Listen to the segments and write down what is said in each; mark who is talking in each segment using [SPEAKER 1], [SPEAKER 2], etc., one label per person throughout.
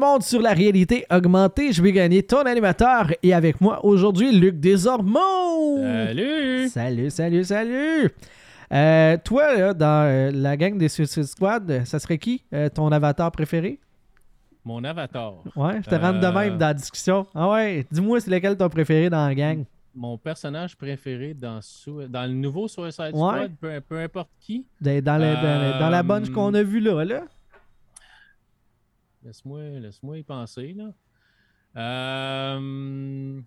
[SPEAKER 1] Monde sur la réalité augmentée. Je vais gagner ton animateur et avec moi aujourd'hui Luc Desormeaux.
[SPEAKER 2] Salut!
[SPEAKER 1] Salut, salut, salut! Euh, toi, là, dans euh, la gang des Suicide Squad, ça serait qui euh, ton avatar préféré?
[SPEAKER 2] Mon avatar.
[SPEAKER 1] Ouais, je te rentre de
[SPEAKER 2] Euh.
[SPEAKER 1] même dans la discussion. Ah ouais, dis-moi c'est lequel ton préféré dans la gang?
[SPEAKER 2] Mon personnage préféré dans, le nouveau Suicide
[SPEAKER 1] Ouais.
[SPEAKER 2] Squad, peu, peu importe qui.
[SPEAKER 1] Dans, dans la bunch
[SPEAKER 2] Euh,
[SPEAKER 1] qu'on a vue là, là.
[SPEAKER 2] Laisse-moi laisse-moi y penser. Là. Euh,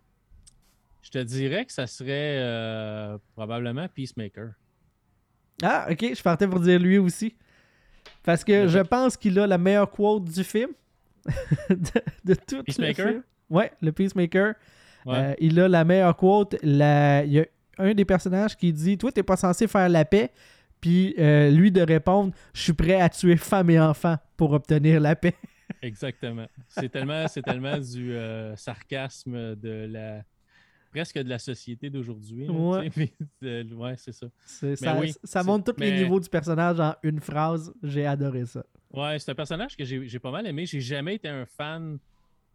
[SPEAKER 2] je te dirais que ça serait euh, probablement Peacemaker.
[SPEAKER 1] Ah, ok, je partais pour dire lui aussi. Parce que
[SPEAKER 2] Le
[SPEAKER 1] je pense qu'il a la meilleure quote du film. de, de tout le
[SPEAKER 2] Peacemaker?
[SPEAKER 1] film. Ouais, le Peacemaker.
[SPEAKER 2] Ouais.
[SPEAKER 1] Euh, il a la meilleure quote. La- Il y a un des personnages qui dit Toi, t'es pas censé faire la paix. Puis euh, lui de répondre Je suis prêt à tuer femme et enfants pour obtenir la paix.
[SPEAKER 2] Exactement. C'est tellement, c'est tellement du euh, sarcasme de la presque de la société d'aujourd'hui.
[SPEAKER 1] Ouais.
[SPEAKER 2] euh, c'est ça.
[SPEAKER 1] Ça,
[SPEAKER 2] oui,
[SPEAKER 1] ça montre tous les niveaux du personnage en une phrase. J'ai adoré ça.
[SPEAKER 2] Ouais, c'est un personnage que j'ai j'ai pas mal aimé. J'ai jamais été un fan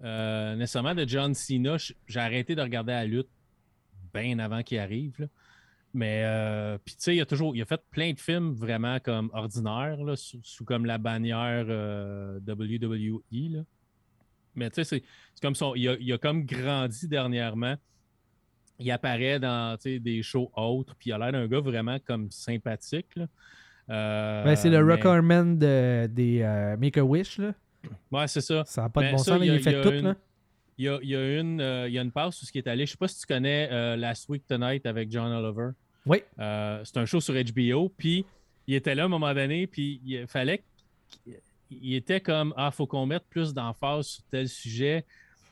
[SPEAKER 2] euh, nécessairement de John Cena. J'ai arrêté de regarder la lutte bien avant qu'il arrive. là. Mais euh, puis tu sais, il a toujours il a fait plein de films vraiment comme ordinaires, là, sous, sous comme la bannière euh, WWE. là. Mais tu sais, c'est comme son. Il a, il a comme grandi dernièrement. Il apparaît dans des shows autres, puis il a l'air d'un gars vraiment comme sympathique. là. Euh,
[SPEAKER 1] Ben, c'est le
[SPEAKER 2] mais-
[SPEAKER 1] Recordman de, des Make-A-Wish.
[SPEAKER 2] Ouais, c'est ça.
[SPEAKER 1] Ça n'a pas de
[SPEAKER 2] Ben,
[SPEAKER 1] bon
[SPEAKER 2] ça,
[SPEAKER 1] sens, mais
[SPEAKER 2] il a-
[SPEAKER 1] il fait tout.
[SPEAKER 2] une-
[SPEAKER 1] Là.
[SPEAKER 2] Il y a, il y a une, euh, il y a une passe où ce qui est allé. Je sais pas si tu connais euh, Last Week Tonight avec John Oliver.
[SPEAKER 1] Oui.
[SPEAKER 2] Euh, c'est un show sur HBO. Puis il était là à un moment donné. Puis il fallait. qu'il- Il était comme Ah, faut qu'on mette plus d'emphase sur tel sujet.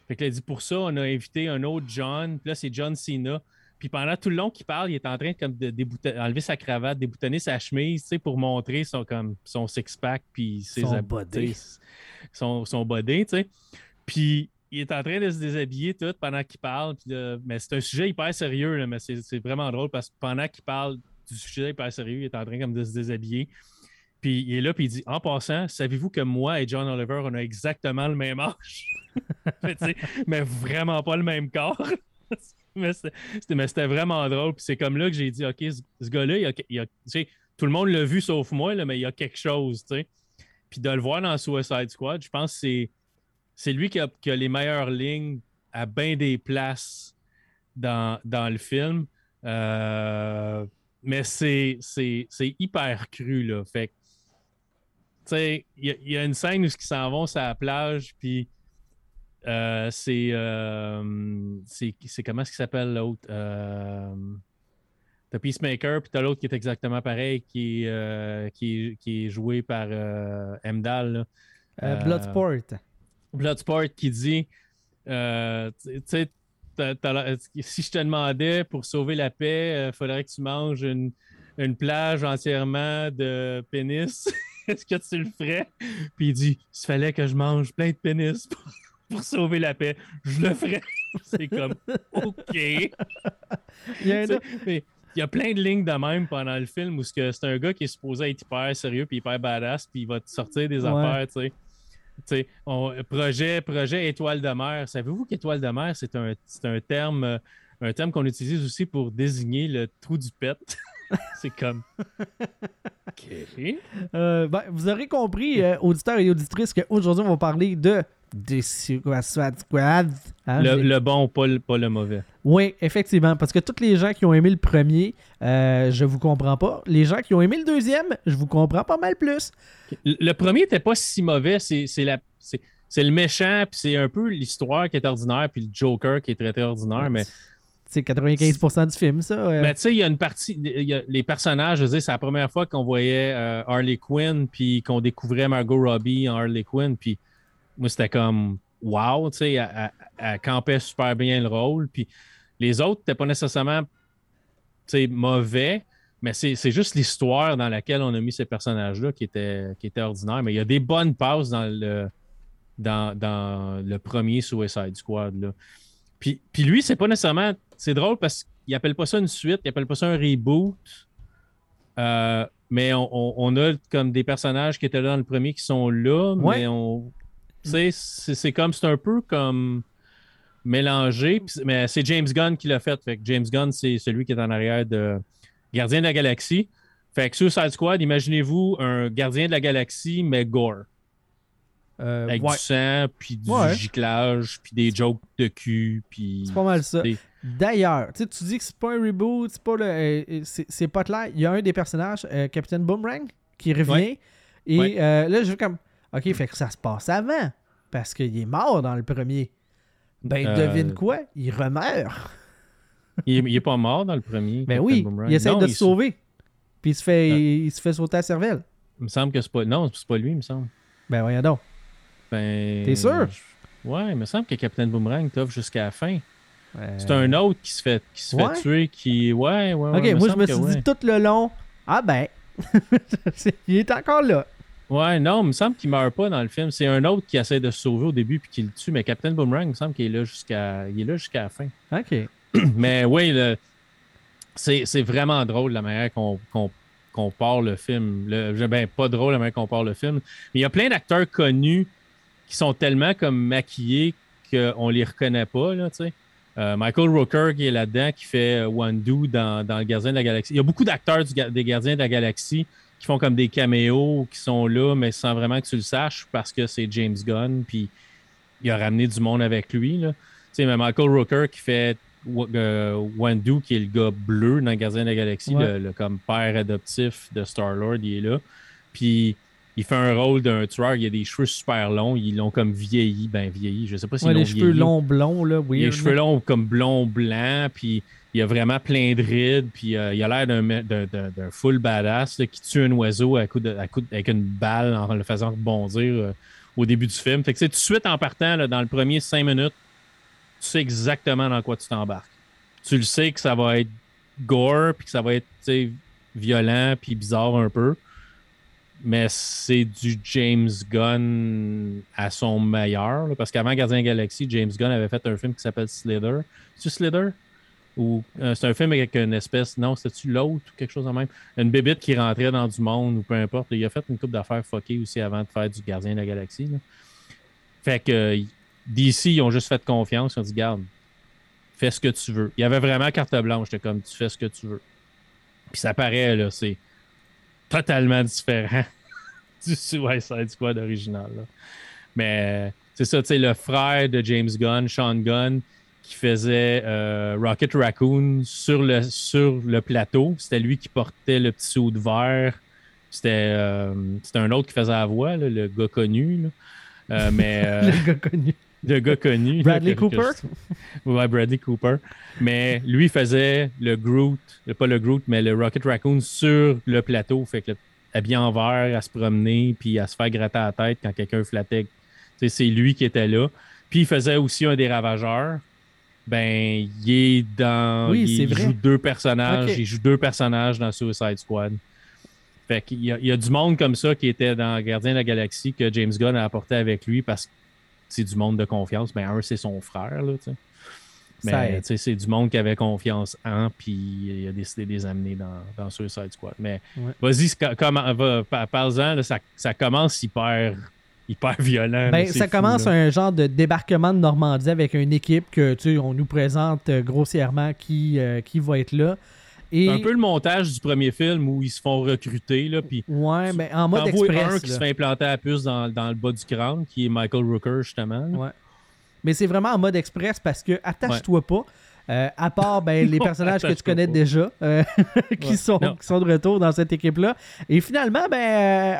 [SPEAKER 2] Fait que là, il dit pour ça, on a invité un autre John. Puis là, c'est John Cena. Puis pendant tout le long qu'il parle, il est en train de, comme, de enlever sa cravate, déboutonner sa chemise, tu sais, pour montrer son, comme, son six-pack, puis ses
[SPEAKER 1] Son body.
[SPEAKER 2] Son, son body, tu sais. Puis il est en train de se déshabiller tout pendant qu'il parle. mais c'est un sujet hyper sérieux, là, mais c'est vraiment drôle parce que pendant qu'il parle du sujet hyper sérieux, il est en train comme de se déshabiller. Puis il est là, puis il dit En passant, savez-vous que moi et John Oliver, on a exactement le même âge? Mais, vraiment pas le même corps. mais c'était vraiment drôle. Puis c'est comme là que j'ai dit Ok, ce, gars-là, il a- tout le monde l'a vu sauf moi, là, mais il y a quelque chose. sais. Puis de le voir dans Suicide Squad, je pense que c'est c'est lui qui a, les meilleures lignes à bien des places dans, le film. Euh, mais c'est hyper cru, là. Fait il y, a- une scène où ils s'en vont sur la plage, puis euh, c'est. euh, c'est comment est-ce s'appelle l'autre? T'as Peacemaker, puis t'as l'autre qui est exactement pareil, qui, est, joué par euh, Mdal.
[SPEAKER 1] Bloodsport.
[SPEAKER 2] Bloodsport qui dit euh, tu sais, si je te demandais pour sauver la paix, il faudrait que tu manges une, une plage entièrement de pénis. Est-ce que tu le ferais? Puis il dit s'il fallait que je mange plein de pénis pour, pour sauver la paix, je le ferais. C'est comme OK.
[SPEAKER 1] Il y a un
[SPEAKER 2] Tu sais,
[SPEAKER 1] autre-
[SPEAKER 2] mais il y a plein de lignes de même pendant le film où c'est un gars qui est supposé être hyper sérieux puis hyper badass puis il va te sortir des
[SPEAKER 1] Ouais.
[SPEAKER 2] affaires, tu sais. On- projet, projet étoile de mer. Savez-vous qu'étoile de mer, c'est un, un terme, euh, un terme qu'on utilise aussi pour désigner le trou du pet? c'est comme. OK.
[SPEAKER 1] Euh, ben, vous aurez compris, euh, auditeurs et auditrices, qu'aujourd'hui, on va parler de. Hein,
[SPEAKER 2] Le, le bon, pas le, pas le mauvais.
[SPEAKER 1] Oui, effectivement, parce que tous les gens qui ont aimé le premier, euh, je vous comprends pas. Les gens qui ont aimé le deuxième, je vous comprends pas mal plus.
[SPEAKER 2] Le, le premier n'était pas si mauvais. C'est le méchant, puis c'est un peu l'histoire qui est ordinaire, puis le Joker qui est très, très ordinaire, mais
[SPEAKER 1] C'est 95% du film, ça.
[SPEAKER 2] Mais tu sais, il y a une partie, il y a les personnages, je veux dire, c'est la première fois qu'on voyait euh, Harley Quinn, puis qu'on découvrait Margot Robbie en Harley Quinn, puis moi, c'était comme wow, tu sais, elle, elle- campait super bien le rôle, puis les autres n'étaient pas nécessairement, tu sais, mauvais, mais c'est c'est juste l'histoire dans laquelle on a mis ces personnages-là qui était, qui était ordinaire, mais il y a des bonnes passes dans le, dans, dans le premier Suicide Squad, là. Puis, puis lui, c'est pas nécessairement. C'est drôle parce qu'il appelle pas ça une suite, il appelle pas ça un reboot. Euh, mais on, on- on a comme des personnages qui étaient là dans le premier qui sont là,
[SPEAKER 1] Ouais.
[SPEAKER 2] mais on. C'est comme, c'est un peu comme mélangé, mais c'est James Gunn qui l'a fait. Fait que James Gunn, c'est celui qui est en arrière de Gardien de la Galaxie. Fait que Suicide Squad, imaginez-vous un Gardien de la Galaxie, mais gore.
[SPEAKER 1] Euh,
[SPEAKER 2] Avec
[SPEAKER 1] ouais,
[SPEAKER 2] du sang, puis du
[SPEAKER 1] Ouais.
[SPEAKER 2] giclage, puis des jokes de cul, puis...
[SPEAKER 1] c'est pas mal ça. D'ailleurs, tu dis que c'est pas un reboot, c'est pas le, euh, euh, c'est c'est pas clair. Il y a un des personnages, euh, Captain Boomerang, qui revient.
[SPEAKER 2] Ouais.
[SPEAKER 1] Et euh, là, je veux comme, ok, fait que ça se passe avant, parce qu'il est mort dans le premier. Ben,
[SPEAKER 2] Euh,
[SPEAKER 1] devine quoi? Il remeurt.
[SPEAKER 2] Il, est- il est pas mort dans le premier.
[SPEAKER 1] Ben oui,
[SPEAKER 2] Boomerang.
[SPEAKER 1] il essaie
[SPEAKER 2] Non,
[SPEAKER 1] de
[SPEAKER 2] il
[SPEAKER 1] se sauver. Puis il se fait, il, se fait sauter à la cervelle.
[SPEAKER 2] Il me semble que c'est pas... Non, c'est pas lui, il me semble.
[SPEAKER 1] Ben voyons donc.
[SPEAKER 2] Ben,
[SPEAKER 1] T'es sûr?
[SPEAKER 2] je- Ouais, il me semble que Captain Boomerang t'offre jusqu'à la fin.
[SPEAKER 1] Euh,
[SPEAKER 2] C'est un autre qui se fait, qui se
[SPEAKER 1] Ouais?
[SPEAKER 2] fait tuer, qui... Ouais, ouais, ouais.
[SPEAKER 1] Ok, moi je me suis dit tout le long, ah ben, il est encore là.
[SPEAKER 2] Ouais, non, il me semble qu'il meurt pas dans le film. C'est un autre qui essaie de se sauver au début puis qui le tue, mais Captain Boomerang, il me semble qu'il est là jusqu'à il est là jusqu'à la fin.
[SPEAKER 1] Ok.
[SPEAKER 2] mais oui, le- c'est vraiment drôle la manière qu'on qu'on part le film. Le, ben, pas drôle la manière qu'on part le film. Mais il y a plein d'acteurs connus qui sont tellement comme maquillés qu'on les reconnaît pas, là, tu sais. Euh, Michael Rooker qui est là-dedans, qui fait Wandu dans, dans Le Gardien de la Galaxie. Il y a beaucoup d'acteurs des Gardiens de la Galaxie qui font comme des caméos, qui sont là, mais sans vraiment que tu le saches, parce que c'est James Gunn, puis il a ramené du monde avec lui. Là. Tu sais, mais Michael Rooker qui fait euh, Wandu, qui est le gars bleu dans Gardien de la Galaxie,
[SPEAKER 1] Ouais.
[SPEAKER 2] le, le comme père adoptif de Star-Lord, il est là. Puis il fait un rôle d'un tueur, il a des cheveux super longs, ils l'ont comme vieilli, ben vieilli, je sais pas s'ils
[SPEAKER 1] Ouais, les cheveux
[SPEAKER 2] vieilli.
[SPEAKER 1] longs blonds, là, oui.
[SPEAKER 2] Les cheveux longs comme blond blanc, puis il a vraiment plein de rides, puis euh, il a l'air d'un, full badass là, qui tue un oiseau à coup de, à coup de- avec une balle en le faisant rebondir euh, au début du film. Fait que tu sais, tout de suite en partant, là, dans le premier cinq minutes, tu sais exactement dans quoi tu t'embarques. Tu le sais que ça va être gore, puis que ça va être tu sais, violent, puis bizarre un peu. Mais c'est du James Gunn à son meilleur. parce qu'avant Gardien Galaxie, James Gunn avait fait un film qui s'appelle Slither. C'est Slither? Ou euh, c'est un film avec une espèce. Non, c'était-tu l'autre ou quelque chose de même? Une bébite qui rentrait dans du monde ou peu importe. Il a fait une coupe d'affaires fuckées aussi avant de faire du Gardien de la Galaxie. Fait que DC, ils ont juste fait confiance. Ils ont dit, garde, fais ce que tu veux. Il y avait vraiment carte blanche. J'étais comme, tu fais ce que tu veux. Puis ça paraît, là, c'est totalement différent du Suicide Squad original. là. Mais c'est ça, tu sais, le frère de James Gunn, Sean Gunn, qui faisait euh, Rocket Raccoon sur le, sur le plateau. C'était lui qui portait le petit saut de verre. C'était euh, c'était un autre qui faisait la voix, là, le gars connu. là. Euh, mais
[SPEAKER 1] Le gars connu.
[SPEAKER 2] Le gars connu. là,
[SPEAKER 1] Bradley Cooper?
[SPEAKER 2] Ouais, Bradley Cooper. Mais lui faisait le Groot, pas le Groot, mais le Rocket Raccoon sur le plateau. Fait que habillé en vert, à se promener, puis à se faire gratter la tête quand quelqu'un flattait. C'est lui qui était là. Puis il faisait aussi un des ravageurs. Ben, il est dans.
[SPEAKER 1] Oui,
[SPEAKER 2] il,
[SPEAKER 1] vrai.
[SPEAKER 2] joue deux personnages. Il joue deux personnages dans Suicide Squad. Fait qu'il y y a du monde comme ça qui était dans Gardien de la Galaxie que James Gunn a apporté avec lui parce que c'est du monde de confiance. Ben, un, c'est son frère, là, tu sais. Mais sais, c'est du monde qui avait confiance en, puis il a décidé de les amener dans, dans Suicide Squad. Mais
[SPEAKER 1] Ouais.
[SPEAKER 2] vas-y, va- pa- parle-en, ça, ça commence hyper, hyper violent.
[SPEAKER 1] Ben, ça
[SPEAKER 2] fou,
[SPEAKER 1] commence
[SPEAKER 2] là.
[SPEAKER 1] un genre de débarquement de Normandie avec une équipe que tu on nous présente euh, grossièrement qui, euh, qui va être là. Et
[SPEAKER 2] Un peu le montage du premier film où ils se font recruter, là, puis
[SPEAKER 1] ouais, mais en mode express.
[SPEAKER 2] un qui
[SPEAKER 1] là.
[SPEAKER 2] se fait implanter la puce dans, dans le bas du crâne, qui est Michael Rooker, justement.
[SPEAKER 1] Ouais. Mais c'est vraiment en mode express parce que attache-toi pas. Euh, à part ben, les
[SPEAKER 2] Non,
[SPEAKER 1] personnages que tu connais
[SPEAKER 2] pas.
[SPEAKER 1] déjà euh, qui,
[SPEAKER 2] Ouais.
[SPEAKER 1] sont, qui sont de retour dans cette équipe-là. Et finalement, ben,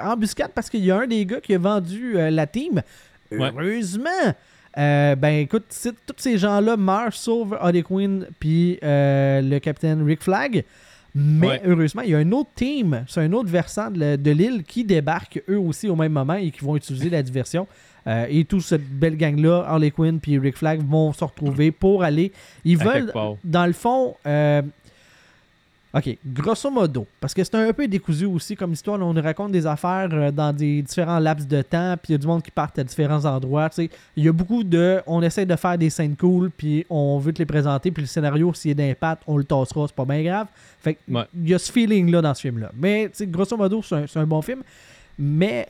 [SPEAKER 1] euh, embuscade parce qu'il y a un des gars qui a vendu euh, la team. Heureusement! Euh, ben écoute, tous ces gens-là meurent sauf Harley Quinn puis euh, le capitaine Rick Flag. Mais
[SPEAKER 2] Ouais.
[SPEAKER 1] heureusement, il y a un autre team, c'est un autre versant de l'île qui débarque eux aussi au même moment et qui vont utiliser la diversion. Euh, et toute cette belle gang-là, Harley Quinn puis Rick Flag, vont se retrouver pour aller. Ils
[SPEAKER 2] À
[SPEAKER 1] veulent, dans le fond, euh, OK, grosso modo, parce que c'est un peu décousu aussi comme histoire. là, on nous raconte des affaires euh, dans des différents laps de temps, puis il y a du monde qui part à différents endroits. tu sais. Il y a beaucoup de. On essaie de faire des scènes cool, puis on veut te les présenter, puis le scénario, s'il est d'impact, on le tassera, c'est pas bien grave. Fait
[SPEAKER 2] Ouais.
[SPEAKER 1] il y a ce feeling-là dans ce film-là. Mais, grosso modo, c'est un, bon film. Mais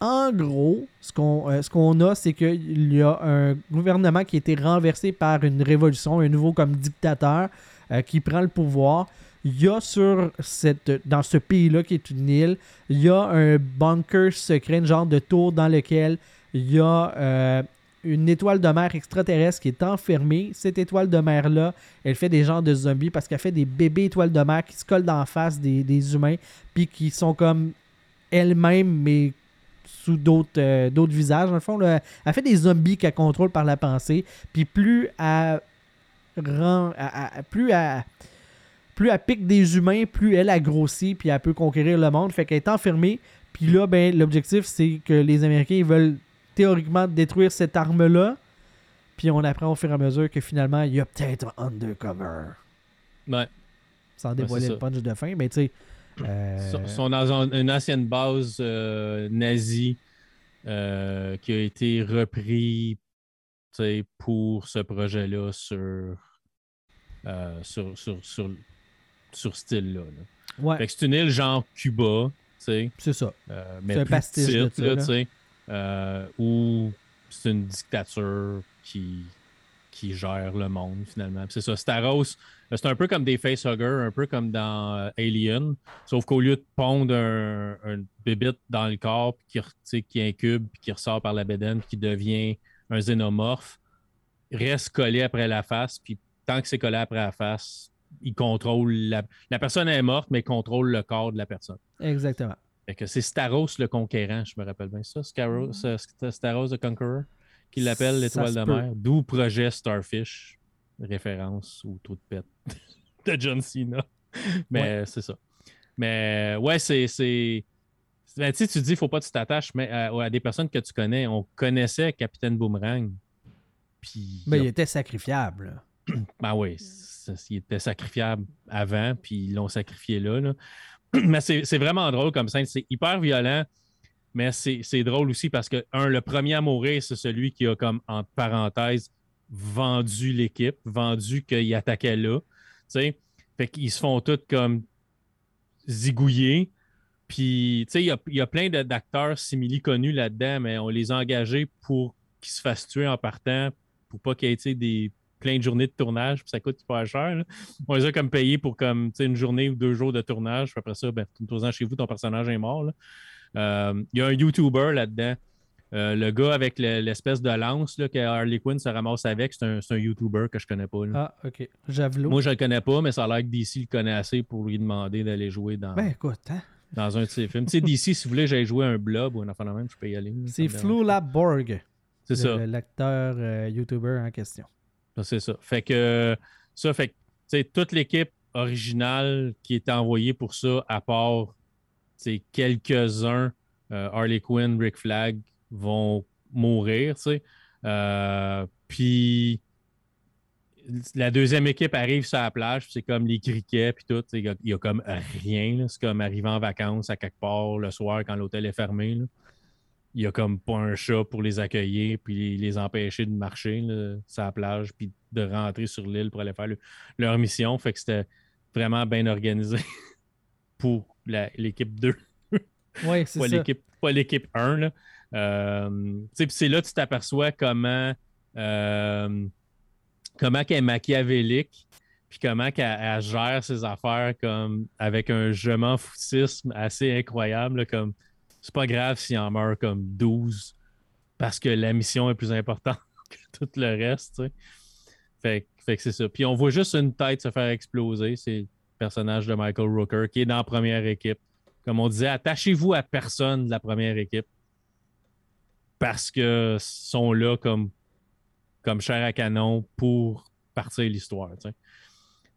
[SPEAKER 1] En gros, ce qu'on euh, ce qu'on a, c'est qu'il y a un gouvernement qui a été renversé par une révolution, un nouveau comme dictateur euh, qui prend le pouvoir. Il y a sur cette, dans ce pays-là qui est une île, il y a un bunker secret, un genre de tour dans lequel il y a euh, une étoile de mer extraterrestre qui est enfermée. Cette étoile de mer-là, elle fait des genres de zombies parce qu'elle fait des bébés étoiles de mer qui se collent dans la face des, des humains, puis qui sont comme elles-mêmes, mais sous d'autres euh, d'autres visages. Dans le fond, elle fait des zombies qu'elle contrôle par la pensée. Puis plus elle rend. plus elle. Plus elle pique des humains, plus elle a grossi, puis elle peut conquérir le monde. Fait qu'elle est enfermée. Puis là, ben, l'objectif, c'est que les Américains ils veulent théoriquement détruire cette arme-là. Puis on apprend au fur et à mesure que finalement, il y a peut-être un undercover.
[SPEAKER 2] Ouais.
[SPEAKER 1] Sans dévoiler le punch de fin, mais tu sais. euh,
[SPEAKER 2] Ils sont- sont dans un- une ancienne base euh, nazie euh, qui a été repris pour ce projet-là sur, sur, sur, sur, sur ce style-là. là.
[SPEAKER 1] ouais,
[SPEAKER 2] Fait que c'est une île genre Cuba, tu sais,
[SPEAKER 1] c'est ça.
[SPEAKER 2] euh, mais
[SPEAKER 1] C'est un pastiche de ça,
[SPEAKER 2] là,
[SPEAKER 1] là.
[SPEAKER 2] euh, où c'est une dictature qui, qui gère le monde finalement. Puis C'est ça, Staros, c'est un peu comme des facehuggers, un peu comme dans euh, Alien, sauf qu'au lieu de pondre un, un bébite dans le corps, puis qui, qui incube, puis qui ressort par la bédaine, puis qui devient un xénomorphe, reste collé après la face, puis tant que c'est collé après la face, il contrôle la, la personne est morte, mais il contrôle le corps de la personne.
[SPEAKER 1] Exactement.
[SPEAKER 2] Fait que c'est Staros le conquérant, je me rappelle bien ça. Scaros, euh, Staros the Conqueror, qui l'appelle l'étoile de mer. D'où projet Starfish, référence au trou de pète de John Cena. Mais c'est ça. Mais ouais, c'est. c'est... ben, tu dis, faut pas que tu t'attaches mais à, à des personnes que tu connais. On connaissait Capitaine Boomerang. Puis.
[SPEAKER 1] Mais
[SPEAKER 2] il a-
[SPEAKER 1] il était sacrifiable.
[SPEAKER 2] ben oui, il était sacrifiable avant, puis ils l'ont sacrifié là. mais c'est vraiment drôle comme scène. C'est hyper violent, mais c'est drôle aussi parce que, un, le premier à mourir, c'est celui qui a, comme, entre parenthèses, vendu l'équipe, vendu qu'il attaquait là. Tu sais, fait qu'ils se font tous comme zigouiller. Puis, tu sais, il y a, y a plein d'acteurs simili connus là-dedans, mais on les a engagés pour qu'ils se fassent tuer en partant, pour pas qu'il y ait des, plein de journées de tournage, puis ça coûte super cher. là. On les a comme payés pour comme, tu une journée ou deux jours de tournage, puis après ça, ben, retourne-en chez vous, ton personnage est mort. Euh, Il y a un YouTuber là-dedans. Euh, le gars avec le- l'espèce de lance là, que Harley Quinn se ramasse avec, c'est un, YouTuber que je connais pas. là.
[SPEAKER 1] Ah, ok. Javelot.
[SPEAKER 2] Moi, je le connais pas, mais ça a l'air que DC le connaît assez pour lui demander d'aller jouer dans,
[SPEAKER 1] Ben écoute, hein,
[SPEAKER 2] dans un de ses films. Tu sais, DC, si vous voulez, j'aille jouer un blob ou un enfant de même, je peux y aller.
[SPEAKER 1] c'est Flou
[SPEAKER 2] pas.
[SPEAKER 1] Laborg,
[SPEAKER 2] C'est ça.
[SPEAKER 1] l'acteur euh, YouTuber en question.
[SPEAKER 2] C'est ça. Fait que ça, fait que toute l'équipe originale qui était envoyée pour ça, à part quelques-uns, euh, Harley Quinn, Rick Flag, vont mourir. Euh, puis la deuxième équipe arrive sur la plage, c'est comme les criquets, puis tout. Il y, a- comme rien. C'est comme arriver en vacances à quelque part le soir quand l'hôtel est fermé. Il y a comme pas un chat pour les accueillir puis les empêcher de marcher là, sur la plage puis de rentrer sur l'île pour aller faire le- leur mission. Fait que c'était vraiment bien organisé pour l'équipe 2,
[SPEAKER 1] Oui, c'est ça.
[SPEAKER 2] l'équipe, pas l'équipe 1. Là. Euh, c'est là que tu t'aperçois comment, euh, comment qu'elle est machiavélique puis comment qu'elle elle gère ses affaires comme avec un je m'en foutisme assez incroyable. là, comme c'est pas grave s'il en meurt comme 12 parce que la mission est plus importante que tout le reste. Fait, fait que c'est ça. Puis on voit juste une tête se faire exploser. C'est le personnage de Michael Rooker qui est dans la première équipe. Comme on disait, attachez-vous à personne de la première équipe parce que sont là comme, comme chair à canon pour partir l'histoire.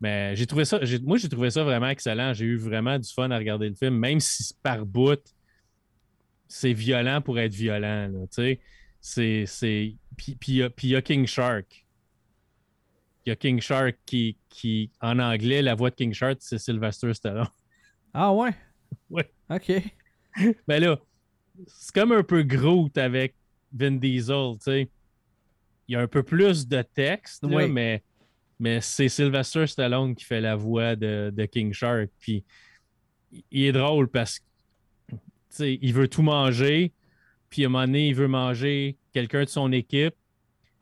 [SPEAKER 2] Mais j'ai trouvé ça, moi j'ai trouvé ça vraiment excellent. J'ai eu vraiment du fun à regarder le film, même si par bout, c'est violent pour être violent. Là, tu sais. c'est, c'est... Puis il y a- puis il y a King Shark. Il y a King Shark qui, qui, en anglais, la voix de King Shark, c'est Sylvester Stallone.
[SPEAKER 1] Ah ouais?
[SPEAKER 2] Ouais.
[SPEAKER 1] Ok.
[SPEAKER 2] Ben là, c'est comme un peu Groot avec Vin Diesel, tu sais. Il y a un peu plus de texte, là, mais, mais c'est Sylvester Stallone qui fait la voix de, de King Shark. Puis il est drôle parce que il veut tout manger, puis à un moment donné, il veut manger quelqu'un de son équipe,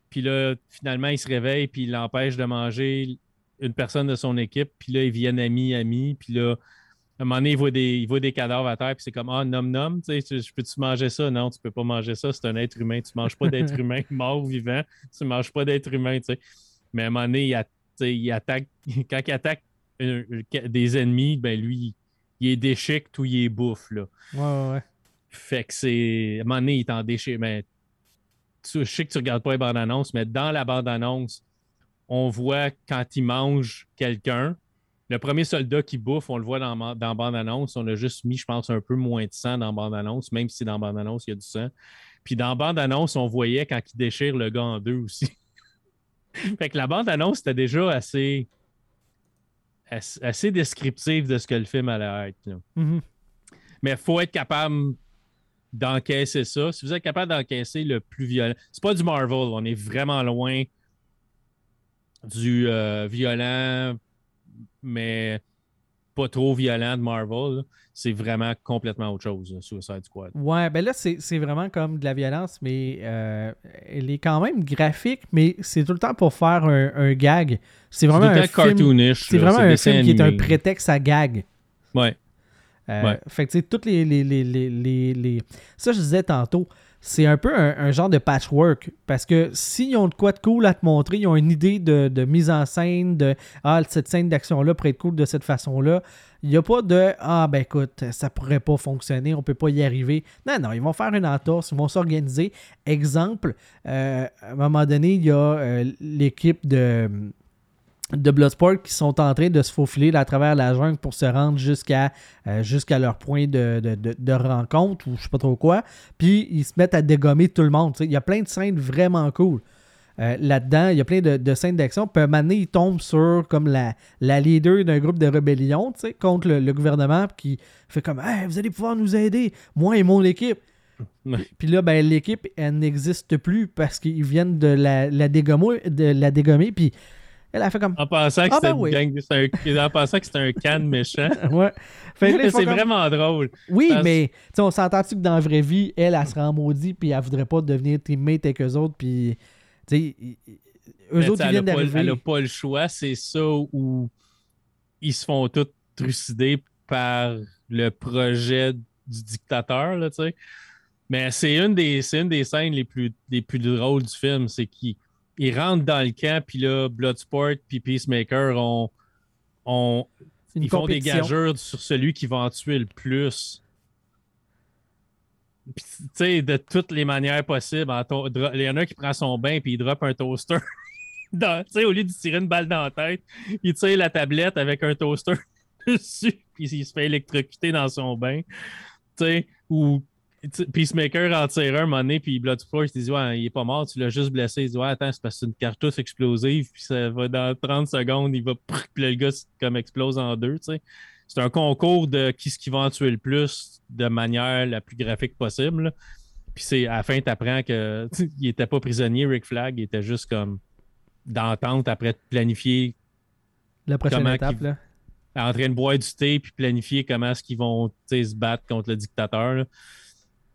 [SPEAKER 2] puis là, finalement, il se réveille, puis il l'empêche de manger une personne de son équipe, puis là, ils viennent amis, amis, puis là, à un moment donné, il voit des, il voit des cadavres à terre, puis c'est comme Ah, nom nom, tu sais, je peux-tu manger ça? Non, tu peux pas manger ça, c'est un être humain. Tu manges pas d'être humain, mort ou vivant, tu manges pas d'être humain, tu sais. Mais à un moment donné, il, attaque, quand il attaque des ennemis, ben lui, il est déchique, tout il est bouffe, là.
[SPEAKER 1] Ouais, ouais, ouais.
[SPEAKER 2] Fait que c'est. À un moment donné, il est en déchet. Mais je sais que tu regardes pas les bandes annonces, mais dans la bande annonce, on voit quand il mange quelqu'un. Le premier soldat qui bouffe, on le voit dans, dans bande-annonce. On a juste mis, je pense, un peu moins de sang dans bande-annonce, même si dans bande-annonce, il y a du sang. Puis dans bande-annonce, on voyait quand il déchire le gars en deux aussi. fait que la bande-annonce était déjà assez, assez, descriptive de ce que le film allait être.
[SPEAKER 1] Mm-hmm.
[SPEAKER 2] Mais il faut être capable d'encaisser ça. Si vous êtes capable d'encaisser le plus violent, c'est pas du Marvel, on est vraiment loin du euh, violent, mais pas trop violent de Marvel. C'est vraiment complètement autre chose, Suicide Squad.
[SPEAKER 1] Ouais, ben là, c'est vraiment comme de la violence, mais euh, elle est quand même graphique, mais c'est tout le temps pour faire un, gag. C'est vraiment un film. C'est vraiment un film qui est un prétexte à gag.
[SPEAKER 2] Ouais.
[SPEAKER 1] Euh, fait que, tu sais, toutes les, les, les, les, Ça, je disais tantôt, c'est un peu un, genre de patchwork. Parce que s'ils ont de quoi de cool à te montrer, ils ont une idée de, mise en scène, de Ah, cette scène d'action-là pourrait être cool de cette façon-là. Il n'y a pas de Ah, ben écoute, ça pourrait pas fonctionner, on peut pas y arriver. Non, non, ils vont faire une entorse, ils vont s'organiser. Exemple, euh, à un moment donné, il y a euh, l'équipe de de Bloodsport qui sont en train de se faufiler à travers la jungle pour se rendre jusqu'à euh, jusqu'à leur point de, rencontre ou je sais pas trop quoi. Puis ils se mettent à dégommer tout le monde. Il y a plein de scènes vraiment cool. Euh, là-dedans, il y a plein de, scènes d'action. Puis un moment donné, ils tombent sur comme la, la leader d'un groupe de rébellion contre le, gouvernement qui fait comme Vous allez pouvoir nous aider, moi et mon équipe. Puis là, ben, l'équipe, elle n'existe plus parce qu'ils viennent de la, la dégommer, de la dégommer. Puis elle a fait comme.
[SPEAKER 2] En pensant que ah, ben c'était en pensant que c'était un can méchant.
[SPEAKER 1] ouais.
[SPEAKER 2] c'est vraiment drôle.
[SPEAKER 1] Oui, mais on s'entend-tu que dans la vraie vie, elle, elle, serait en maudit, puis elle voudrait pas devenir teammate avec eux autres, puis. Tu eux autres, ils viennent d'arriver.
[SPEAKER 2] Elle n'a pas le choix, c'est ça où ils se font tous trucider par le projet du dictateur, tu sais. Mais c'est une, des, une des scènes les plus, les plus drôles du film, c'est qu'il ils rentrent dans le camp, puis là, Bloodsport puis Peacemaker ont, ils font des gageurs sur celui qui va en tuer le plus. Tu sais, de toutes les manières possibles. Il y en a qui prend son bain puis il drop un toaster. au lieu de tirer une balle dans la tête, il tire la tablette avec un toaster dessus puis il se fait électrocuter dans son bain. Tu sais, ou Peacemaker en tire un, un moment donné, puis Bloodsport, il dit Ouais, il est pas mort, tu l'as juste blessé. Il dit Ouais, attends, c'est parce que c'est une cartouche explosive, puis ça va dans 30 secondes, il va. Puis le gars, comme explose en deux, tu sais. C'est un concours de qui ce qui va en tuer le plus de manière la plus graphique possible. Puis c'est à la fin, tu apprends qu'il était pas prisonnier, Rick Flag, il était juste comme d'entente après de planifier.
[SPEAKER 1] La prochaine étape, là.
[SPEAKER 2] En train de boire du thé, puis planifier comment est-ce qu'ils vont se battre contre le dictateur. Là.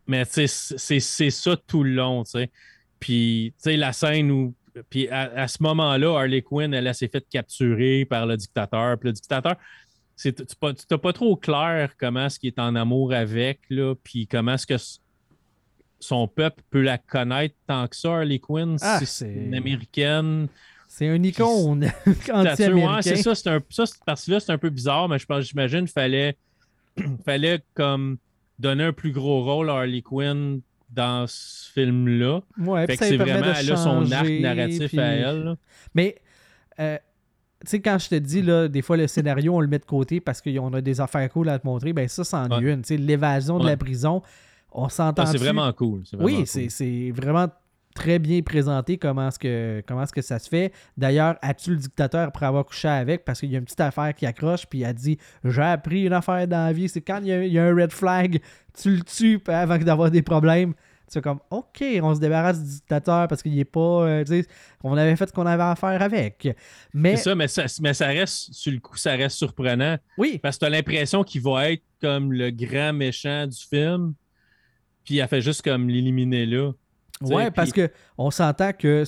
[SPEAKER 2] Mais c'est ça tout le long, tu sais. Puis, tu sais, la scène où. Puis à, ce moment-là, Harley Quinn, elle, s'est fait capturer par le dictateur. Puis le dictateur, tu n'as pas trop clair comment est-ce qu'il est en amour avec, là, puis comment est-ce que son peuple peut la connaître tant que ça, Harley Quinn. Ah, c'est une américaine.
[SPEAKER 1] C'est un icône
[SPEAKER 2] anti c'est ça, c'est un, ça, cette partie-là, c'est un peu bizarre, mais je pense, j'imagine, fallait, fallait comme donner un plus gros rôle à Harley Quinn dans ce film-là.
[SPEAKER 1] Ouais, fait
[SPEAKER 2] que c'est vraiment elle a son arc narratif à elle.
[SPEAKER 1] Mais euh, tu sais, quand je te dis, là, des fois, le scénario, on le met de côté parce qu'on a des affaires cool à te montrer, ben ça, c'en est une. L'évasion de la prison, on s'entend. Ah,
[SPEAKER 2] c'est vraiment cool.
[SPEAKER 1] oui, c'est vraiment très bien présenté comment est-ce que, comment est que ça se fait. D'ailleurs, as-tu le dictateur après avoir couché avec? Parce qu'il y a une petite affaire qui accroche puis il a dit J'ai appris une affaire dans la vie, c'est quand il y, a, un red flag, tu le tues avant d'avoir des problèmes. Tu comme OK, on se débarrasse du dictateur parce qu'il est pas. Euh, on avait fait ce qu'on avait à faire avec. Mais...
[SPEAKER 2] C'est ça mais, ça, mais ça reste, sur le coup, ça reste surprenant.
[SPEAKER 1] Oui.
[SPEAKER 2] Parce que tu as l'impression qu'il va être comme le grand méchant du film Puis elle fait juste comme l'éliminer là.
[SPEAKER 1] Ouais, parce que on s'entend que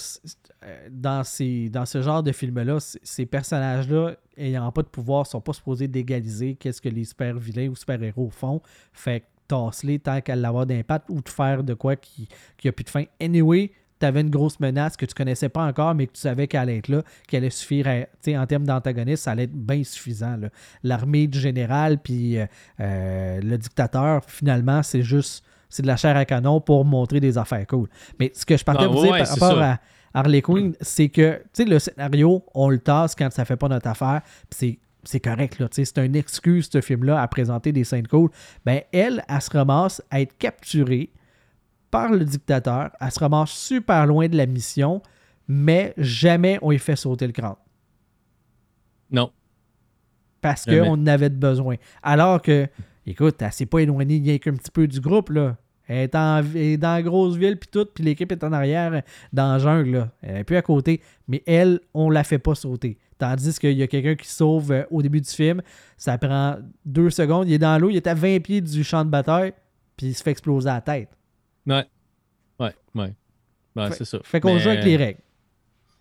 [SPEAKER 1] euh, dans, ces, dans ce genre de film-là, ces personnages-là, ayant pas de pouvoir, sont pas supposés d'égaliser qu'est-ce que les super-vilains ou super-héros font. Fait que tasse-les tant qu'à l'avoir d'impact ou de faire de quoi qui, qui a plus de fin. Anyway, tu avais une grosse menace que tu connaissais pas encore, mais que tu savais qu'elle allait être là, qu'elle allait suffire en termes d'antagoniste, ça allait être bien suffisant. L'armée du général, puis euh, euh, le dictateur, finalement, c'est juste c'est de la chair à canon pour montrer des affaires cool. Mais ce que je partais vous dire par rapport à Harley Quinn, c'est que le scénario, on le tasse quand ça fait pas notre affaire. C'est c'est correct, là. C'est une excuse, ce film-là, à présenter des scènes cool. Ben, elle, elle se ramasse à être capturée par le dictateur. Elle se ramasse super loin de la mission, mais jamais on lui fait sauter le crâne.
[SPEAKER 2] Non.
[SPEAKER 1] Parce qu'on en avait besoin. Alors que, écoute, elle s'est pas éloignée rien qu'un petit peu du groupe, là. Elle est, dans la grosse ville, puis tout, puis l'équipe est en arrière, dans la jungle, là. Elle est plus à côté. Mais elle, on la fait pas sauter. Tandis qu'il y a quelqu'un qui sauve euh, au début du film, ça prend deux secondes, il est dans l'eau, il est à 20 pieds du champ de bataille, puis il se fait exploser la tête.
[SPEAKER 2] Ouais. Ouais, ouais. Ben, c'est ça.
[SPEAKER 1] Fait qu'on joue avec les règles.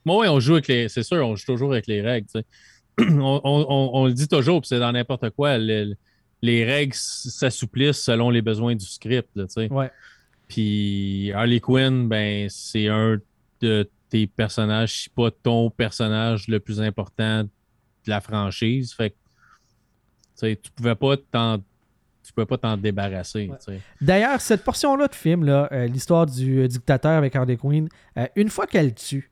[SPEAKER 2] Moi, oui, on joue avec les. C'est sûr, on joue toujours avec les règles. on, le dit toujours, puis c'est dans n'importe quoi. Les règles s'assouplissent selon les besoins du script.
[SPEAKER 1] ouais.
[SPEAKER 2] Puis Harley Quinn, ben, c'est un de tes personnages, si pas ton personnage le plus important de la franchise. Fait que tu pouvais pas t'en tu peux pas t'en débarrasser.
[SPEAKER 1] D'ailleurs, cette portion-là de film, là, euh, l'histoire du euh, dictateur avec Harley Quinn, euh, une fois qu'elle tue,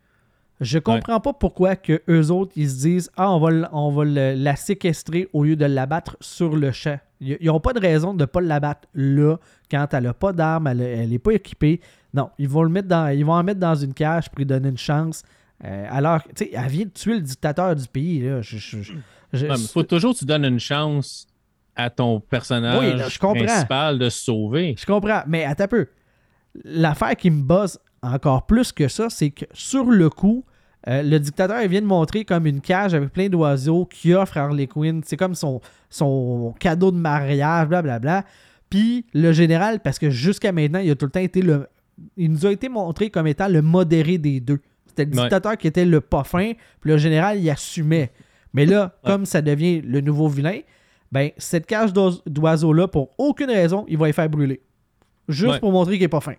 [SPEAKER 1] je comprends pas pourquoi que eux autres, ils se disent Ah, on va, on va la séquestrer au lieu de l'abattre sur le champ. Ils n'ont pas de raison de ne pas l'abattre là, quand elle n'a pas d'arme, elle n'est pas équipée. Non, ils vont, le mettre dans, ils vont en mettre dans une cage pour lui donner une chance. alors, tu sais, elle vient de tuer le dictateur du pays. Il
[SPEAKER 2] faut toujours que tu donnes une chance à ton personnage principal de se sauver.
[SPEAKER 1] Je comprends, mais attends un peu. L'affaire qui me bosse encore plus que ça, c'est que sur le coup, euh, le dictateur vient de montrer comme une cage avec plein d'oiseaux qui offre à Harley Quinn. C'est comme son, son cadeau de mariage, blablabla. Puis le général, parce que jusqu'à maintenant, il a tout le temps été le. Il nous a été montré comme étant le modéré des deux. C'était le dictateur qui était le pas fin, puis le général, il assumait. Mais là, comme ça devient le nouveau vilain, ben cette cage d'oiseaux-là, pour aucune raison, il va les faire brûler. Juste pour montrer qu'il est pas fin.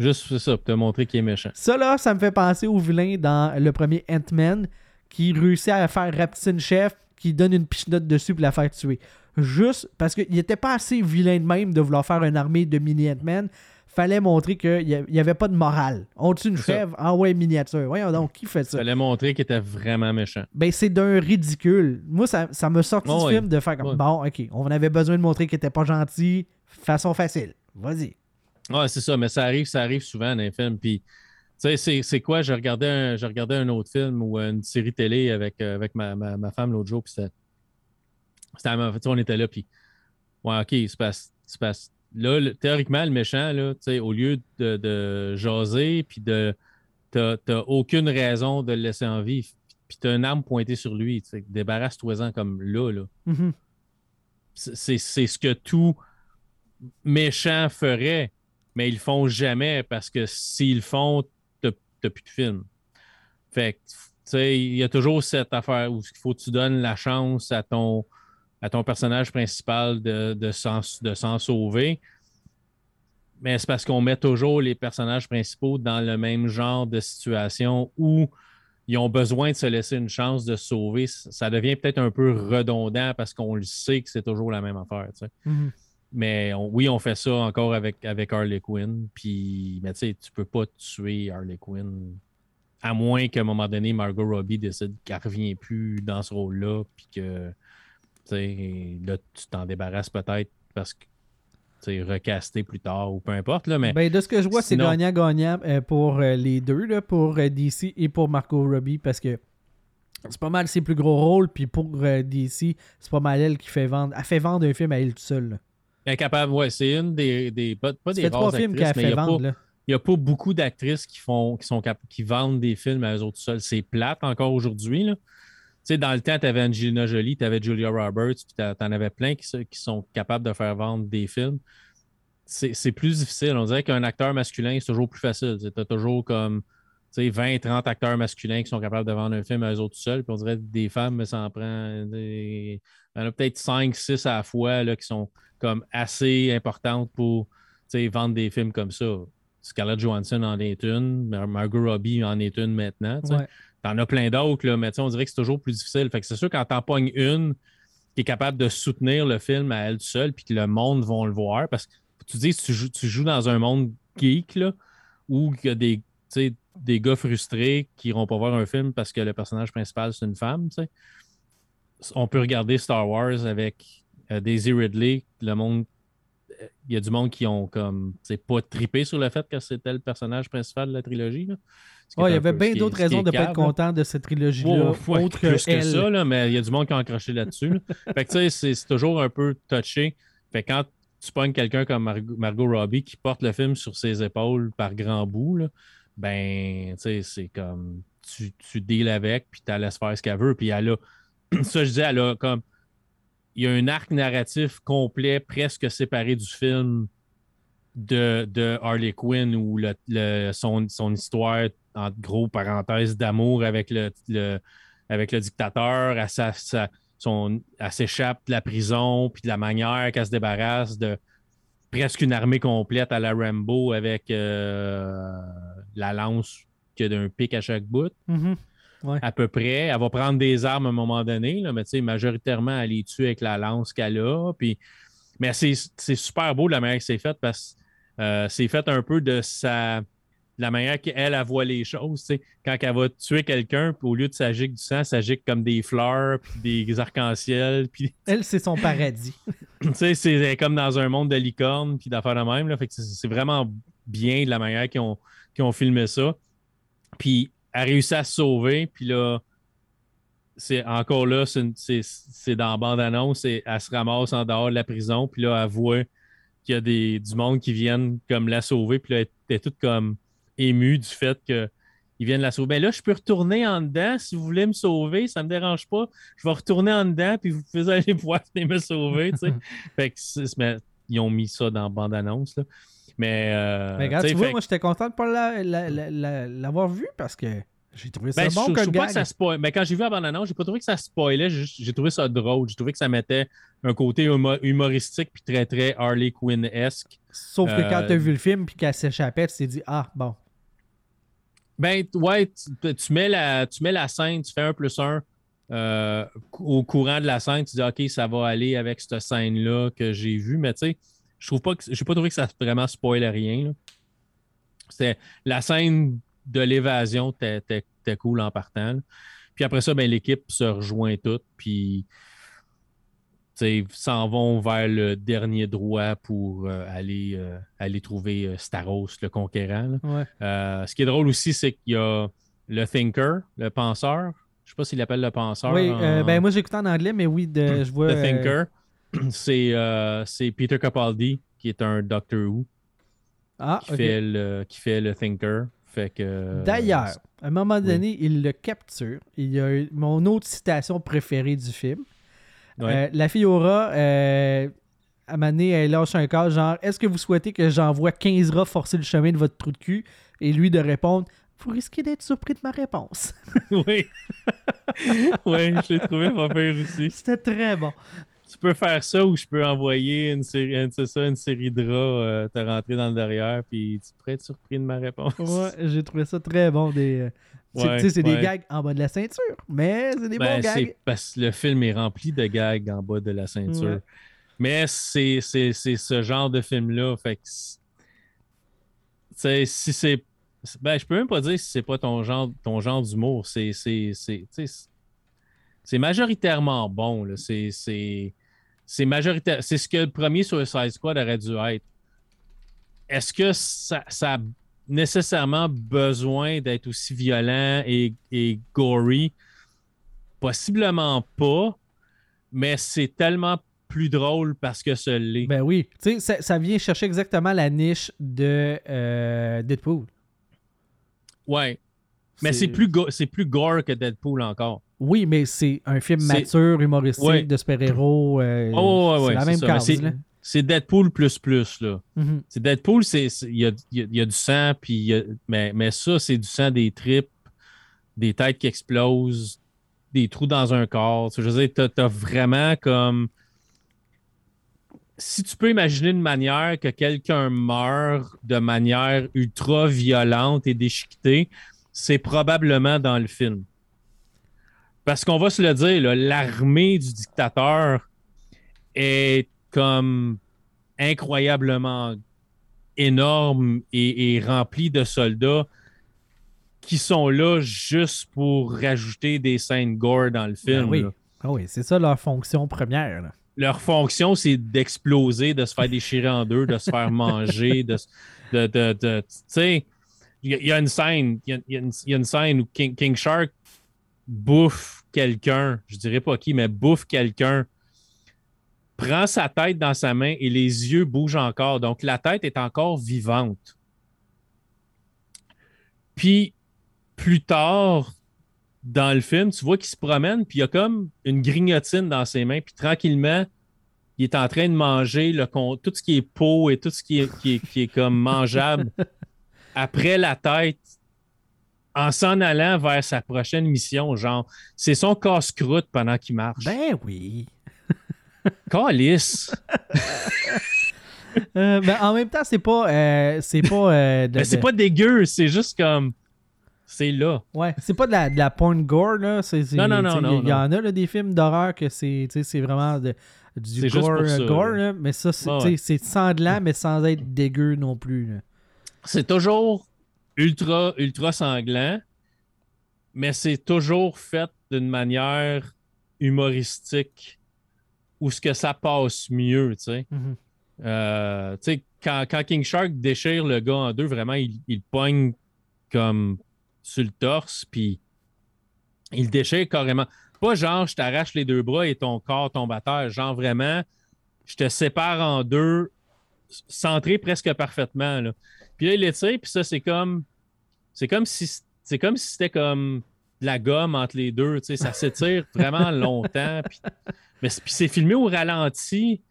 [SPEAKER 2] Juste ça, pour te montrer qu'il est méchant.
[SPEAKER 1] Ça, là, ça me fait penser au vilain dans le premier Ant-Man qui réussit à faire Raptine Chef, qui donne une pichenote dessus pour la faire tuer. Juste parce qu'il n'était pas assez vilain de même de vouloir faire une armée de mini Ant-Man fallait montrer qu'il n'y avait pas de morale. On tue une chèvre, ah ouais, miniature. Voyons donc, qui fait ça?
[SPEAKER 2] Fallait montrer qu'il était vraiment méchant.
[SPEAKER 1] Ben, c'est d'un ridicule. Moi, ça, ça me sorti du film de faire comme, bon, ok, on avait besoin de montrer qu'il était pas gentil, façon facile. Vas-y.
[SPEAKER 2] Ouais, c'est ça, mais ça arrive, ça arrive souvent dans les films. Puis, tu sais, c'est quoi? J'ai regardé, un, regardé un autre film ou une série télé avec, euh, avec ma, ma, femme l'autre jour, puis c'était. On était là, puis. Ouais, ok, c'est pas là, théoriquement, le méchant, là, au lieu de, de jaser, puis de. T'as aucune raison de le laisser en vie, puis t'as une arme pointée sur lui. Débarrasse-toi-en comme là. là.
[SPEAKER 1] Mm-hmm.
[SPEAKER 2] C'est ce que tout méchant ferait, mais ils le font jamais parce que s'ils le font, t'as plus de film. Fait tu sais, il y a toujours cette affaire où il faut que tu donnes la chance à ton à ton personnage principal de, de s'en sauver. Mais c'est parce qu'on met toujours les personnages principaux dans le même genre de situation où ils ont besoin de se laisser une chance de se sauver. Ça devient peut-être un peu redondant parce qu'on le sait que c'est toujours la même affaire.
[SPEAKER 1] Mm-hmm.
[SPEAKER 2] Mais oui, on fait ça encore avec, avec Harley Quinn. Puis, mais tu sais, tu peux pas tuer Harley Quinn à moins qu'à un moment donné, Margot Robbie décide qu'elle ne revient plus dans ce rôle-là. Puis que là, tu t'en débarrasses peut-être parce que tu recasté plus tard ou peu importe. Là, mais
[SPEAKER 1] ben, de ce que je vois, c'est gagnant-gagnant euh, pour euh, les deux, là, pour euh, DC et pour Marco Robbie, parce que c'est pas mal ses plus gros rôles, puis pour DC, c'est pas mal elle qui fait vendre. Elle fait vendre un film à elle toute seule.
[SPEAKER 2] Elle est capable, ouais, c'est une des. des pas, des
[SPEAKER 1] trois films qu'elle fait vendre.
[SPEAKER 2] Il n'y a pas beaucoup d'actrices qui font qui sont qui vendent des films à eux autres seules. C'est plate encore aujourd'hui sais, dans le temps, tu avais Angelina Jolie, tu avais Julia Roberts, puis tu en avais plein qui, qui, sont capables de faire vendre des films. c'est plus difficile. On dirait qu'un acteur masculin, c'est toujours plus facile. Tu as toujours comme 20-30 acteurs masculins qui sont capables de vendre un film à eux autres seuls. Puis on dirait que des femmes, mais ça en prend. Il y en a peut-être 5-6 à la fois là, qui sont comme assez importantes pour vendre des films comme ça. Scarlett Johansson en est une, Margot Robbie en est une maintenant. Tu en as plein d'autres, mais on dirait que c'est toujours plus difficile. Fait que c'est sûr quand t'en pognes une qui est capable de soutenir le film à elle seule, puis que le monde va le voir, parce que tu dis tu joues, tu joues dans un monde geek là, où il y a des, des gars frustrés qui n'iront pas voir un film parce que le personnage principal c'est une femme. On peut regarder Star Wars avec euh, Daisy Ridley, le monde il y a du monde qui ont comme c'est pas trippé sur le fait que c'était le personnage principal de la trilogie.
[SPEAKER 1] il y avait bien d'autres raisons de ne pas être content de cette trilogie-là.
[SPEAKER 2] autre que, ça, mais il y a du monde qui a encroché là-dessus. fait que tu sais, c'est toujours un peu touché. Fait quand tu pognes quelqu'un comme Margot Robbie qui porte le film sur ses épaules par grand bout, là, ben, tu sais, c'est comme tu, tu deals avec, puis tu laisses faire ce qu'elle veut. Puis elle a, ça je dis, comme il y a un arc narratif complet, presque séparé du film de, de Harley Quinn ou le, son, son, histoire, en gros parenthèse, d'amour avec le, avec le dictateur. Elle, s'échappe de la prison, puis de la manière qu'elle se débarrasse de presque une armée complète à la Rambo avec euh, la lance qui a d'un pic à chaque bout. À peu près. Elle va prendre des armes à un moment donné, là, mais majoritairement, elle les tue avec la lance qu'elle a. Puis... Mais c'est super beau la manière que c'est fait parce que euh, c'est fait un peu de sa la manière qu'elle elle voit les choses. Quand elle va tuer quelqu'un, au lieu de s'agir du sang, s'agit comme des fleurs, puis des arcs-en-ciel. Puis...
[SPEAKER 1] Elle, c'est son paradis.
[SPEAKER 2] c'est comme dans un monde de licorne, puis d'affaires de même. Là. Fait c'est vraiment bien de la manière qu'ils ont, ont filmé ça. Puis a réussi à se sauver, puis là, c'est encore là, c'est dans la bande-annonce, elle se ramasse en dehors de la prison, puis là, elle voit qu'il y a des, du monde qui viennent comme la sauver, puis là, elle est toute comme émue du fait qu'ils viennent la sauver. Ben là, je peux retourner en dedans si vous voulez me sauver, ça me dérange pas. Je vais retourner en dedans, puis vous pouvez aller voir me sauver, tu sais. fait que, ils ont mis ça dans la bande-annonce, là. Mais, euh,
[SPEAKER 1] mais regarde, tu vois, moi, j'étais content de pas l'avoir vu parce que j'ai trouvé ça ben, bon
[SPEAKER 2] je, je pas que ça spoil... Mais quand j'ai vu la bande-annonce, j'ai pas trouvé que ça spoilait. J'ai trouvé ça drôle. J'ai trouvé que ça mettait un côté humoristique puis très, très Harley Quinn-esque.
[SPEAKER 1] Sauf que quand tu as euh, vu le film puis qu'elle s'échappait, tu t'es dit « Ah, bon. »
[SPEAKER 2] Ben, ouais, tu, mets la, tu mets la scène, tu fais un plus un euh, au courant de la scène, tu dis « OK, ça va aller avec cette scène-là que j'ai vue. » Mais tu sais, je trouve pas que j'ai pas trouvé que ça vraiment spoil rien. C'est la scène de l'évasion était cool en partant. Puis après ça, ben, l'équipe se rejoint toute, puis s'en vont vers le dernier droit pour euh, aller, euh, aller trouver euh, Staros, le conquérant. ce qui est drôle aussi, c'est qu'il y a le Thinker, le penseur. Je sais pas s'il l'appelle le penseur.
[SPEAKER 1] Oui, ben moi j'écoute en anglais, mais oui, je vois.
[SPEAKER 2] Le Thinker. Euh, c'est Peter Capaldi, qui est un Doctor Who.
[SPEAKER 1] Ah,
[SPEAKER 2] qui, fait le, qui fait le Thinker. Fait que.
[SPEAKER 1] D'ailleurs, à un moment donné, il le capture. Il y a mon autre citation préférée du film. Euh, la fille Aura, euh, à un moment donné, elle lâche un cas genre Est-ce que vous souhaitez que j'envoie 15 rats forcer le chemin de votre trou de cul Et lui de répondre Vous risquez d'être surpris de ma réponse.
[SPEAKER 2] oui. oui, je l'ai trouvé pas pire aussi.
[SPEAKER 1] C'était très bon
[SPEAKER 2] peux faire ça ou je peux envoyer une série, ça, une série de rats euh, te rentrer dans le derrière, puis tu pourrais être surpris de ma réponse.
[SPEAKER 1] Ouais, j'ai trouvé ça très bon. Des, euh, c'est des gags en bas de la ceinture, mais c'est des bons ben, gags.
[SPEAKER 2] Parce que le film est rempli de gags en bas de la ceinture. Mais c'est ce genre de film-là. Fait que. si c'est. Ben, je peux même pas dire si c'est pas ton genre, ton genre d'humour. C'est c'est majoritairement bon. C'est c'est majoritaire. C'est ce que le premier Suicide Squad aurait dû être. Est-ce que ça, a nécessairement besoin d'être aussi violent et, gory? Possiblement pas, mais c'est tellement plus drôle parce que ce l'est.
[SPEAKER 1] Ben oui. Tu sais, ça, vient chercher exactement la niche de euh, Deadpool.
[SPEAKER 2] Ouais. Mais c'est plus, c'est plus gore que Deadpool encore.
[SPEAKER 1] Oui, mais c'est un film mature, humoristique, de super-héros. Euh,
[SPEAKER 2] oh, ouais,
[SPEAKER 1] c'est la même case.
[SPEAKER 2] c'est Deadpool plus plus. Là.
[SPEAKER 1] Mhm.
[SPEAKER 2] C'est Deadpool, c'est, il y a, y a- il y a du sang, puis il y a- mais, mais ça, c'est du sang des tripes, des têtes qui explosent, des trous dans un corps. Je veux dire, t'as, t'as vraiment comme. Si tu peux imaginer une manière que quelqu'un meurt de manière ultra violente et déchiquetée, c'est probablement dans le film. Parce qu'on va se le dire, l'armée du dictateur est comme incroyablement énorme et, et remplie de soldats qui sont là juste pour rajouter des scènes gore dans le film.
[SPEAKER 1] Ben oui.
[SPEAKER 2] là.
[SPEAKER 1] Ah oui, c'est ça leur fonction première. là.
[SPEAKER 2] Leur fonction, c'est d'exploser, de se faire déchirer en deux, de se faire manger, de, de, de, de- tu sais, il y, a- il y a une scène, il y y a une scène où King, King Shark bouffe quelqu'un, je dirais pas qui, mais bouffe quelqu'un, prend sa tête dans sa main et les yeux bougent encore. Donc la tête est encore vivante. Puis plus tard dans le film, tu vois qu'il se promène, puis il y a comme une grignotine dans ses mains, puis tranquillement, il est en train de manger le con- tout ce qui est peau et tout ce qui est, qui est, qui est comme mangeable après la tête en s'en allant vers sa prochaine mission. Genre, c'est son casse-croûte pendant qu'il marche.
[SPEAKER 1] Ben oui.
[SPEAKER 2] Calice!
[SPEAKER 1] Euh, ben, en même temps, c'est pas. euh, c'est pas. euh, de-
[SPEAKER 2] Mais c'est
[SPEAKER 1] de-
[SPEAKER 2] pas dégueu, c'est juste comme. C'est là.
[SPEAKER 1] Ouais, c'est pas de la, de la porn gore, là.
[SPEAKER 2] Non, non, non,
[SPEAKER 1] Il y, en a là, des films d'horreur que c'est, vraiment de- du gore,
[SPEAKER 2] ça,
[SPEAKER 1] gore,
[SPEAKER 2] là.
[SPEAKER 1] là, mais ça, c'est,
[SPEAKER 2] Ouais,
[SPEAKER 1] sanglant, mais sans être dégueu non plus.
[SPEAKER 2] C'est toujours ultra, ultra sanglant, mais c'est toujours fait d'une manière humoristique où ce que ça passe mieux, tu sais.
[SPEAKER 1] Mhm.
[SPEAKER 2] Euh, tu sais, quand, quand King Shark déchire le gars en deux, vraiment, il, il pogne comme sur le torse, puis il déchire carrément. Pas genre, je t'arrache les deux bras et ton corps tombe à terre. Genre, vraiment, je te sépare en deux, centré presque parfaitement. Là. Puis là, il l'étire, puis ça, c'est comme. C'est comme si c'est comme si c'était comme de la gomme entre les deux. tu sais, Ça s'étire vraiment longtemps. Puis, mais c'est- puis c'est filmé au ralenti.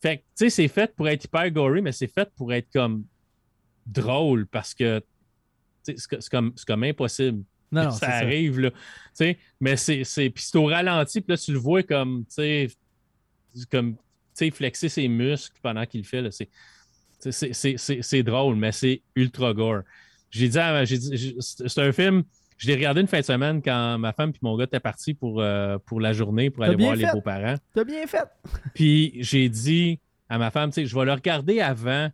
[SPEAKER 2] Fait que, tu sais, c'est fait pour être hyper gory, mais c'est fait pour être comme drôle parce que c'est comme, c'est comme impossible.
[SPEAKER 1] Non, non,
[SPEAKER 2] ça arrive, là. Tu sais, mais c'est. c'est- Puis c'est au ralenti, puis là, tu le vois comme, tu sais, comme, tu sais, flexer ses muscles pendant qu'il le fait, là. C'est drôle, mais c'est ultra gore. J'ai dit, à- j'ai dit- c'est un film, je l'ai regardé une fin de semaine quand ma femme et mon gars étaient partis pour, euh, pour la journée pour aller voir les beaux-parents.
[SPEAKER 1] T'as bien fait.
[SPEAKER 2] Puis j'ai dit à ma femme, tu sais, je vais le regarder avant.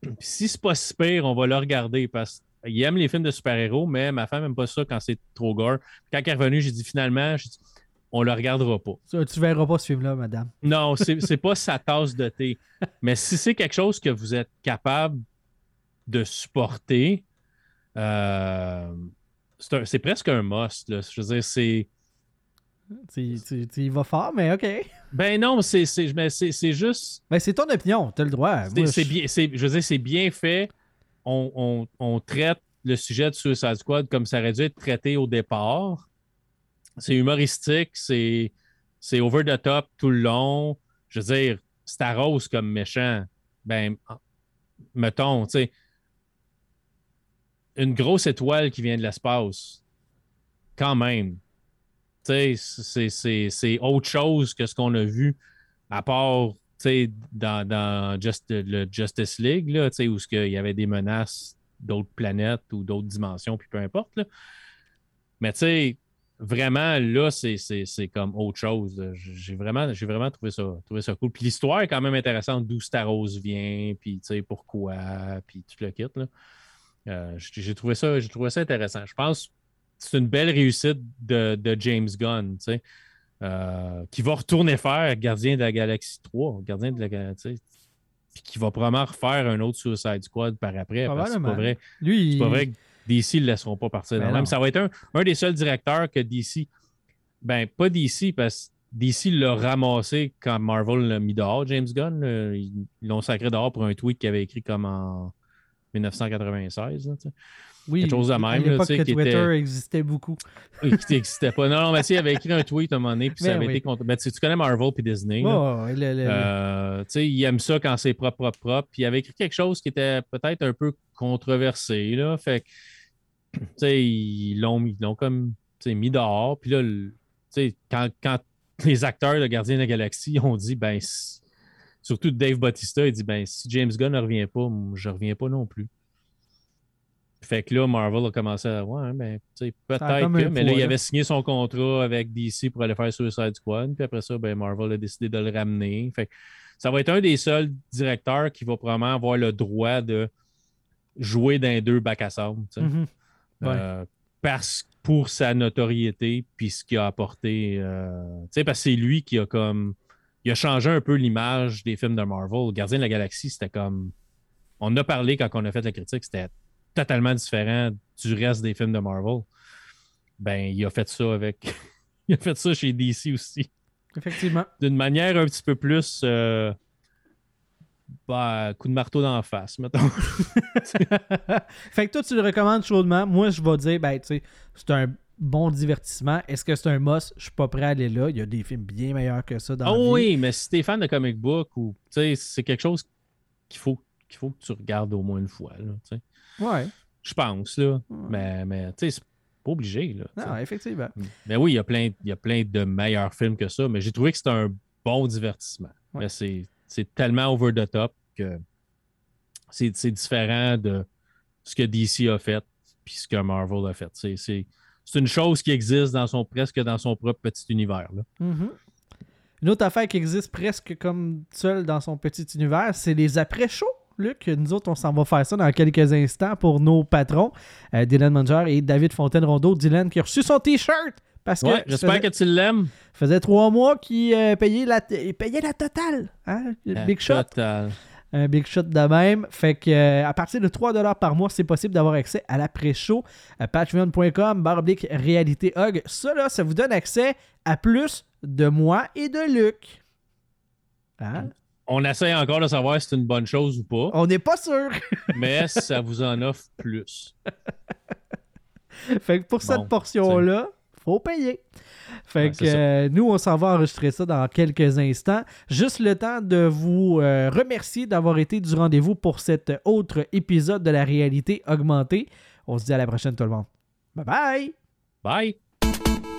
[SPEAKER 2] Puis si c'est pas si pire, on va le regarder parce qu'il aime les films de super-héros, mais ma femme aime pas ça quand c'est trop gore. Quand elle est revenue, j'ai dit finalement, j'ai dit, on le regardera pas.
[SPEAKER 1] Tu, tu verras pas ce film-là, madame.
[SPEAKER 2] Non, c'est c'est pas sa tasse de thé. Mais si c'est quelque chose que vous êtes capable de supporter, euh, c'est c'est presque un must. là. Je veux dire, c'est.
[SPEAKER 1] Tu, tu- tu y vas fort, mais OK.
[SPEAKER 2] Ben non, c'est c'est- mais c'est- c'est juste.
[SPEAKER 1] Ben, c'est ton opinion, t'as le droit.
[SPEAKER 2] C'est c'est bien, c'est- je veux dire, c'est bien fait. On, on- on traite le sujet de Suicide Squad comme ça aurait dû être traité au départ. C'est humoristique, c'est c'est over the top tout le long. Je veux dire, Staros comme méchant, ben, mettons, tu sais, une grosse étoile qui vient de l'espace, quand même. C'est- c'est c'est autre chose que ce qu'on a vu, à part dans, dans Just- le Justice League, là, où il y avait des menaces d'autres planètes ou d'autres dimensions, puis peu importe. là. Mais tu vraiment, là, c'est- c'est c'est comme autre chose. J'ai vraiment, j'ai vraiment trouvé ça, trouvé ça cool. Puis l'histoire est quand même intéressante, d'où Staros vient, puis pourquoi, puis tu le quittes. Là. Euh, j'ai trouvé, ça- j'ai trouvé ça intéressant. Je pense que c'est une belle réussite de, de James Gunn, tu sais, euh, qui va retourner faire Gardien de la Galaxie 3, Gardien de la Galaxie, puis qui va probablement refaire un autre Suicide Squad par après. Parce que c'est pas vrai,
[SPEAKER 1] Lui,
[SPEAKER 2] pas vrai que DC ne le laisseront pas partir
[SPEAKER 1] Ben
[SPEAKER 2] même. Ça va être un, un des seuls directeurs que DC. Ben, pas DC, parce que DC l'a ramassé quand Marvel l'a mis dehors, James Gunn. ils l'ont sacré dehors pour un tweet qu'il avait écrit comme en 1996. là.
[SPEAKER 1] Oui,
[SPEAKER 2] quelque chose de même, là,
[SPEAKER 1] que
[SPEAKER 2] qui
[SPEAKER 1] Twitter
[SPEAKER 2] était-
[SPEAKER 1] existait beaucoup.
[SPEAKER 2] qui n'existait pas. Non, non, mais tu il avait écrit un tweet à un moment donné, puis ça
[SPEAKER 1] Ben
[SPEAKER 2] avait
[SPEAKER 1] oui.
[SPEAKER 2] été contre. Mais tu sais, tu connais Marvel puis Disney. là.
[SPEAKER 1] Le- le-
[SPEAKER 2] Euh, sais, il aime ça quand c'est propre, propre, propre. Puis il avait écrit quelque chose qui était peut-être un peu controversé. Là. Fait que, tu sais, ils l'ont ils l'ont comme mis dehors. Puis là, quand, quand les acteurs de Gardien de la Galaxie ont dit, ben, surtout Dave Bautista, il dit, ben, si James Gunn ne revient pas, je ne reviens pas non plus. Fait que là, Marvel a commencé à. Ouais, hein, ben, tu sais,
[SPEAKER 1] a
[SPEAKER 2] peut-être que. Mais là, il avait signé son contrat avec DC pour aller faire Suicide Squad. Puis après ça, ben, Marvel a décidé de le ramener. Fait que ça va être un des seuls directeurs qui va probablement avoir le droit de jouer dans les deux bacs à sable.
[SPEAKER 1] Mhm. Ouais.
[SPEAKER 2] Euh, parce pour sa notoriété puis ce qu'il a apporté. euh, tu sais, parce que c'est lui qui a comme. Il a changé un peu l'image des films de Marvel. Gardien de la Galaxie, c'était comme. On a parlé quand on a fait la critique, c'était totalement différent du reste des films de Marvel. Ben, il a fait ça avec. il a fait ça chez DC aussi.
[SPEAKER 1] Effectivement.
[SPEAKER 2] D'une manière un petit peu plus. euh, bah, coup de marteau d'en face, mettons.
[SPEAKER 1] fait que toi, tu le recommandes chaudement. Moi, je vais dire, ben, tu sais, c'est un bon divertissement. Est-ce que c'est un must? Je suis pas prêt à aller là. Il y a des films bien meilleurs que ça dans
[SPEAKER 2] Ah
[SPEAKER 1] la vie.
[SPEAKER 2] oui, mais si t'es fan de comic book ou tu sais, c'est quelque chose qu'il faut qu'il faut que tu regardes au moins une fois. Là.
[SPEAKER 1] Ouais.
[SPEAKER 2] Je pense, là.
[SPEAKER 1] Ouais.
[SPEAKER 2] Mais, mais tu sais, c'est pas obligé. Là.
[SPEAKER 1] Non, effectivement.
[SPEAKER 2] Mais oui, il y, a plein, il y a plein de meilleurs films que ça, mais j'ai trouvé que c'était un bon divertissement.
[SPEAKER 1] Ouais.
[SPEAKER 2] Mais c'est, tellement over the top que c'est, c'est différent de ce que DC a fait puis ce que Marvel a fait. C'est, c'est, une chose qui existe dans son presque dans son propre petit univers. Là.
[SPEAKER 1] Mhm. Une autre affaire qui existe presque comme seule dans son petit univers, c'est les après-shows. Luc, nous autres, on s'en va faire ça dans quelques instants pour nos patrons, euh, Dylan Manger et David Fontaine-Rondeau. Dylan qui a reçu son T-shirt parce que
[SPEAKER 2] Ouais, j'espère que tu l'aimes.
[SPEAKER 1] faisait trois mois qu'il euh, payait, la, il payait la totale. Hein? Big shot.
[SPEAKER 2] Total.
[SPEAKER 1] Un big shot de même. Fait que euh, à partir de 3$ par mois, c'est possible d'avoir accès à l'après-show. à Patreon.com, barre oblique réalité hog. Ça, là, ça vous donne accès à plus de moi et de Luc. Hein?
[SPEAKER 2] On essaie encore de savoir si c'est une bonne chose ou pas,
[SPEAKER 1] On n'est pas sûr.
[SPEAKER 2] mais ça vous en offre plus.
[SPEAKER 1] fait que pour
[SPEAKER 2] Bon,
[SPEAKER 1] cette portion-là, faut payer. Fait
[SPEAKER 2] Ouais,
[SPEAKER 1] que euh, nous, on s'en va enregistrer ça dans quelques instants. Juste le temps de vous euh, remercier d'avoir été du rendez-vous pour cet autre épisode de la réalité augmentée. On se dit à la prochaine, tout le monde. Bye bye!
[SPEAKER 2] Bye!